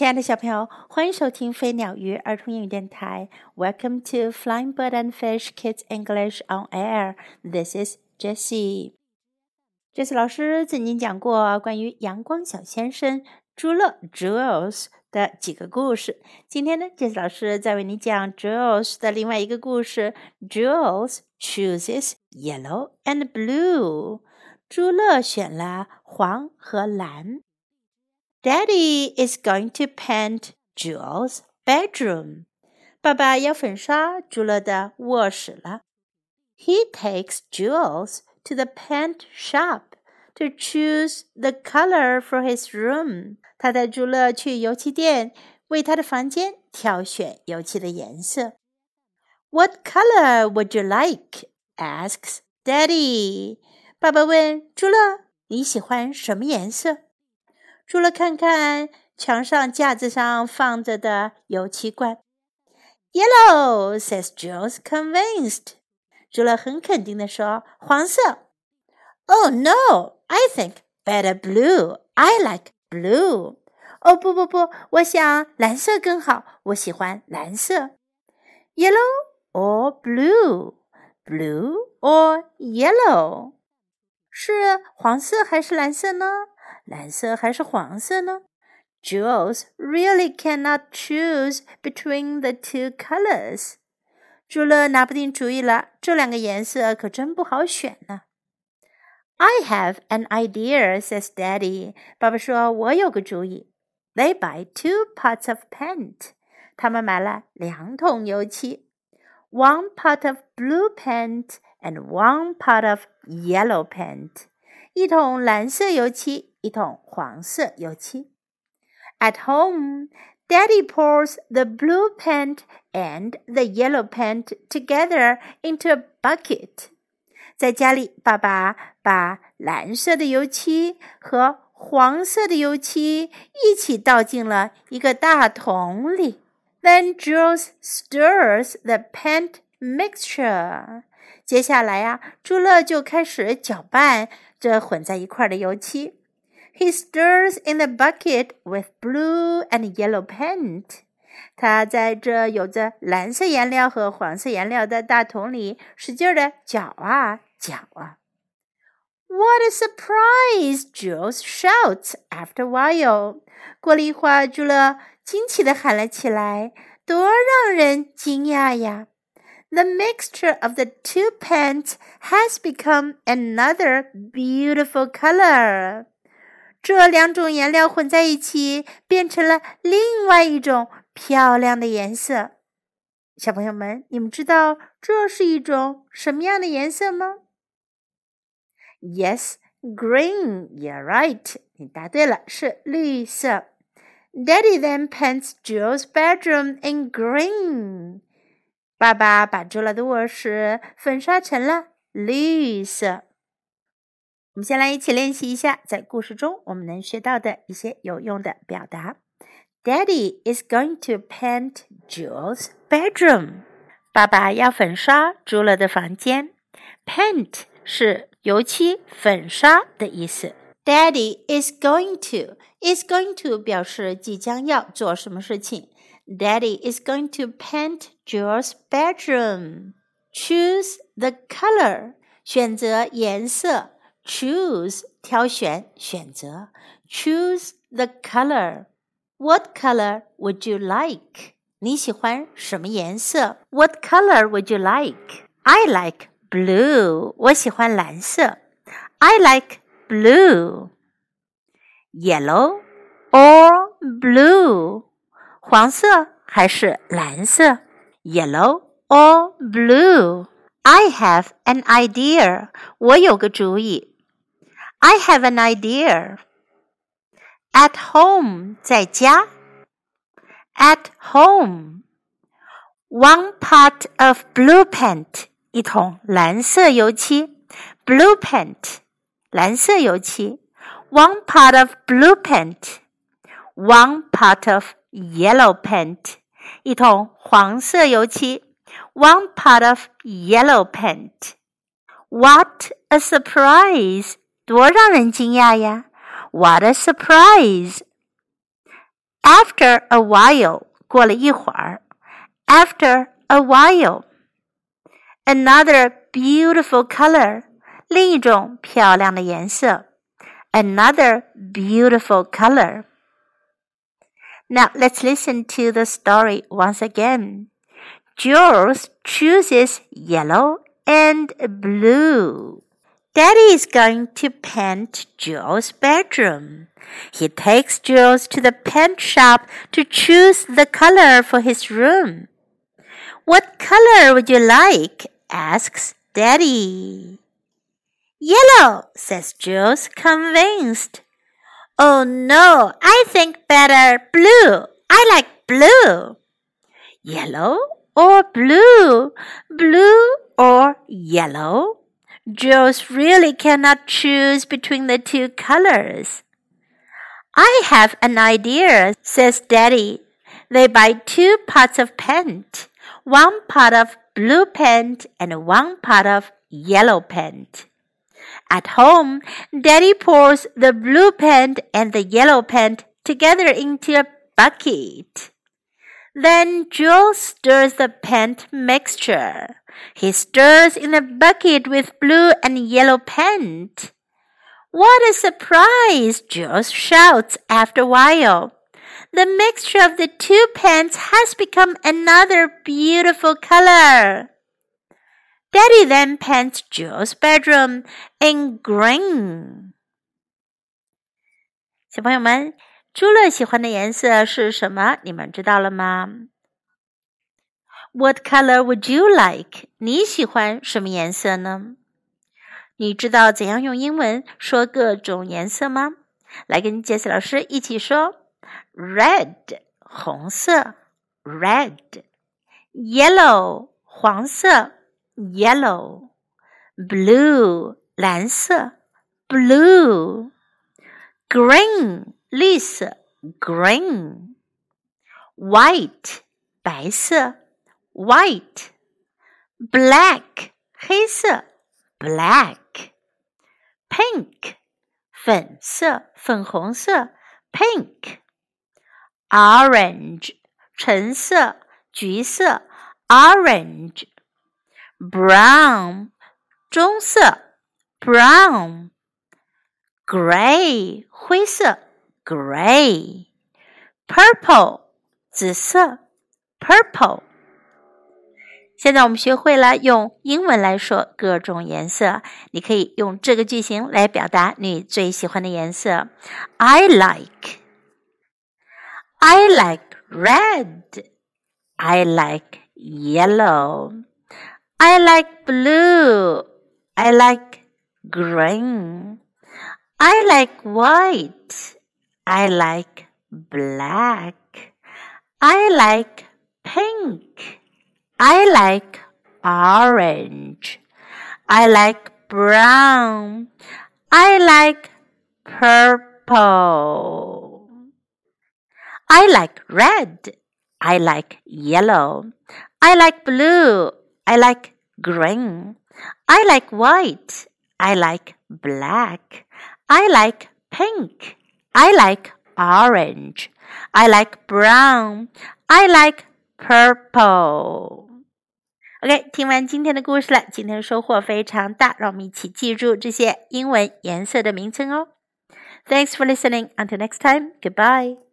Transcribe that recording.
亲爱的小朋友，欢迎收听飞鸟鱼儿童英语电台。Welcome to Flying Bird and Fish Kids English on Air. This is Jessie. Jessie 老师曾经讲过关于阳光小先生朱乐 Jules 的几个故事。今天呢，，Jessie 老师再为你讲 Jules 的另外一个故事。Jules chooses yellow and blue. 朱乐选了黄和蓝。Daddy is going to paint Jules' bedroom. 爸爸要粉刷朱乐的卧室了。He takes Jules to the paint shop to choose the color for his room. 他带朱乐去油漆店为他的房间挑选油漆的颜色。What color would you like? asks Daddy. 爸爸问朱乐：“你喜欢什么颜色？”除了看看墙上架子上放着的油漆罐，Yellow says Jules, convinced。除了很肯定的说：“黄色。” Oh no, I think better blue. I like blue. 哦不不不，我想蓝色更好，我喜欢蓝色。Yellow or blue? Blue or yellow? 是黄色还是蓝色呢？蓝色还是黄色呢？Jules really cannot choose between the two colors。朱乐拿不定主意了，这两个颜色可真不好选呢。I have an idea, says Daddy。爸爸说：“我有个主意。” They buy two pots of paint。他们买了两桶油漆，one pot of blue paint and one pot of yellow paint。一桶蓝色油漆， 一桶黄色油漆。At home, Daddy pours the blue paint and the yellow paint together into a bucket. 在家里，爸爸把蓝色的油漆和黄色的油漆一起倒进了一个大桶里。Then Jules stirs the paint mixture. 接下来呀，朱乐就开始搅拌这混在一块的油漆。He stirs in a bucket with blue and yellow paint. 他在这有着蓝色颜料和黄色颜料的大桶里使劲的搅啊搅啊。What a surprise! Jules shouts after a while. 过了一会儿，朱乐惊奇的喊了起来：“多让人惊讶呀！” The mixture of the two paints has become another beautiful color. 这两种颜料混在一起，变成了另外一种漂亮的颜色。小朋友们，你们知道这是一种什么样的颜色吗？Yes, green. You're right. 你答对了，是绿色。Daddy then paints Joe's bedroom in green. 爸爸把朱拉的卧室粉刷成了绿色。我们先来一起练习一下，在故事中我们能学到的一些有用的表达。Daddy is going to paint Jules' bedroom。爸爸要粉刷朱乐的房间。Paint 是油漆、粉刷的意思。Daddy is going to is going to 表示即将要做什么事情。Daddy is going to paint Jules' bedroom. Choose the color，选择颜色。choose 挑选选择，choose the color. What color would you like? 你喜欢什么颜色？What color would you like? I like blue. 我喜欢蓝色。I like blue. Yellow or blue? 黄色还是蓝色？Yellow or blue? I have an idea. 我有个主意。 I have an idea. At home 在家。At home. One pot of blue paint 一桶蓝色油漆。Blue paint 蓝色油漆。One pot of blue paint. One pot of yellow paint 一桶黄色油漆。One pot of yellow paint. What a surprise! 多让人惊讶呀！What a surprise! After a while，过了一会儿。After a while。Another beautiful color，另一种漂亮的颜色。Another beautiful color. Now let's listen to the story once again. Jules chooses yellow and blue. Daddy is going to paint Jules' bedroom. He takes Jules to the paint shop to choose the color for his room. What color would you like? asks Daddy. Yellow, says Jules, convinced. Oh no, I think better blue. I like blue. Yellow or blue? Blue or yellow? Jules really cannot choose between the two colors. I have an idea, says Daddy. They buy two pots of paint, one pot of blue paint and one pot of yellow paint. At home, Daddy pours the blue paint and the yellow paint together into a bucket. Then Jules stirs the paint mixture. He stirs in the bucket with blue and yellow paint. What a surprise! Jules shouts after a while. The mixture of the two paints has become another beautiful color. Daddy then paints Jules' bedroom in green. 小朋友们，朱乐喜欢的颜色是什么？你们知道了吗 ？What color would you like？你喜欢什么颜色呢？你知道怎样用英文说各种颜色吗？来跟杰斯老师一起说：Red，红色；Red，Yellow，黄色。yellow, blue 蓝色，blue, green 绿色，green, white 白色 ，white, black 黑色，black, pink 粉色粉红色，pink, orange 橙色橘色，orange。brown 棕色，brown。gray 灰色，gray。purple 紫色，purple。 现在我们学会了用英文来说各种颜色，你可以用这个句型来表达你最喜欢的颜色。I like. I like red. I like yellow. I like blue. I like green. I like white. I like black. I like pink. I like orange. I like brown. I like purple. I like red. I like yellow. I like blue. I like green. I like white. I like black. I like pink. I like orange. I like brown. I like purple. OK，听完今天的故事了，今天收获非常大，让我们一起记住这些英文颜色的名称哦。Thanks for listening. Until next time. Goodbye.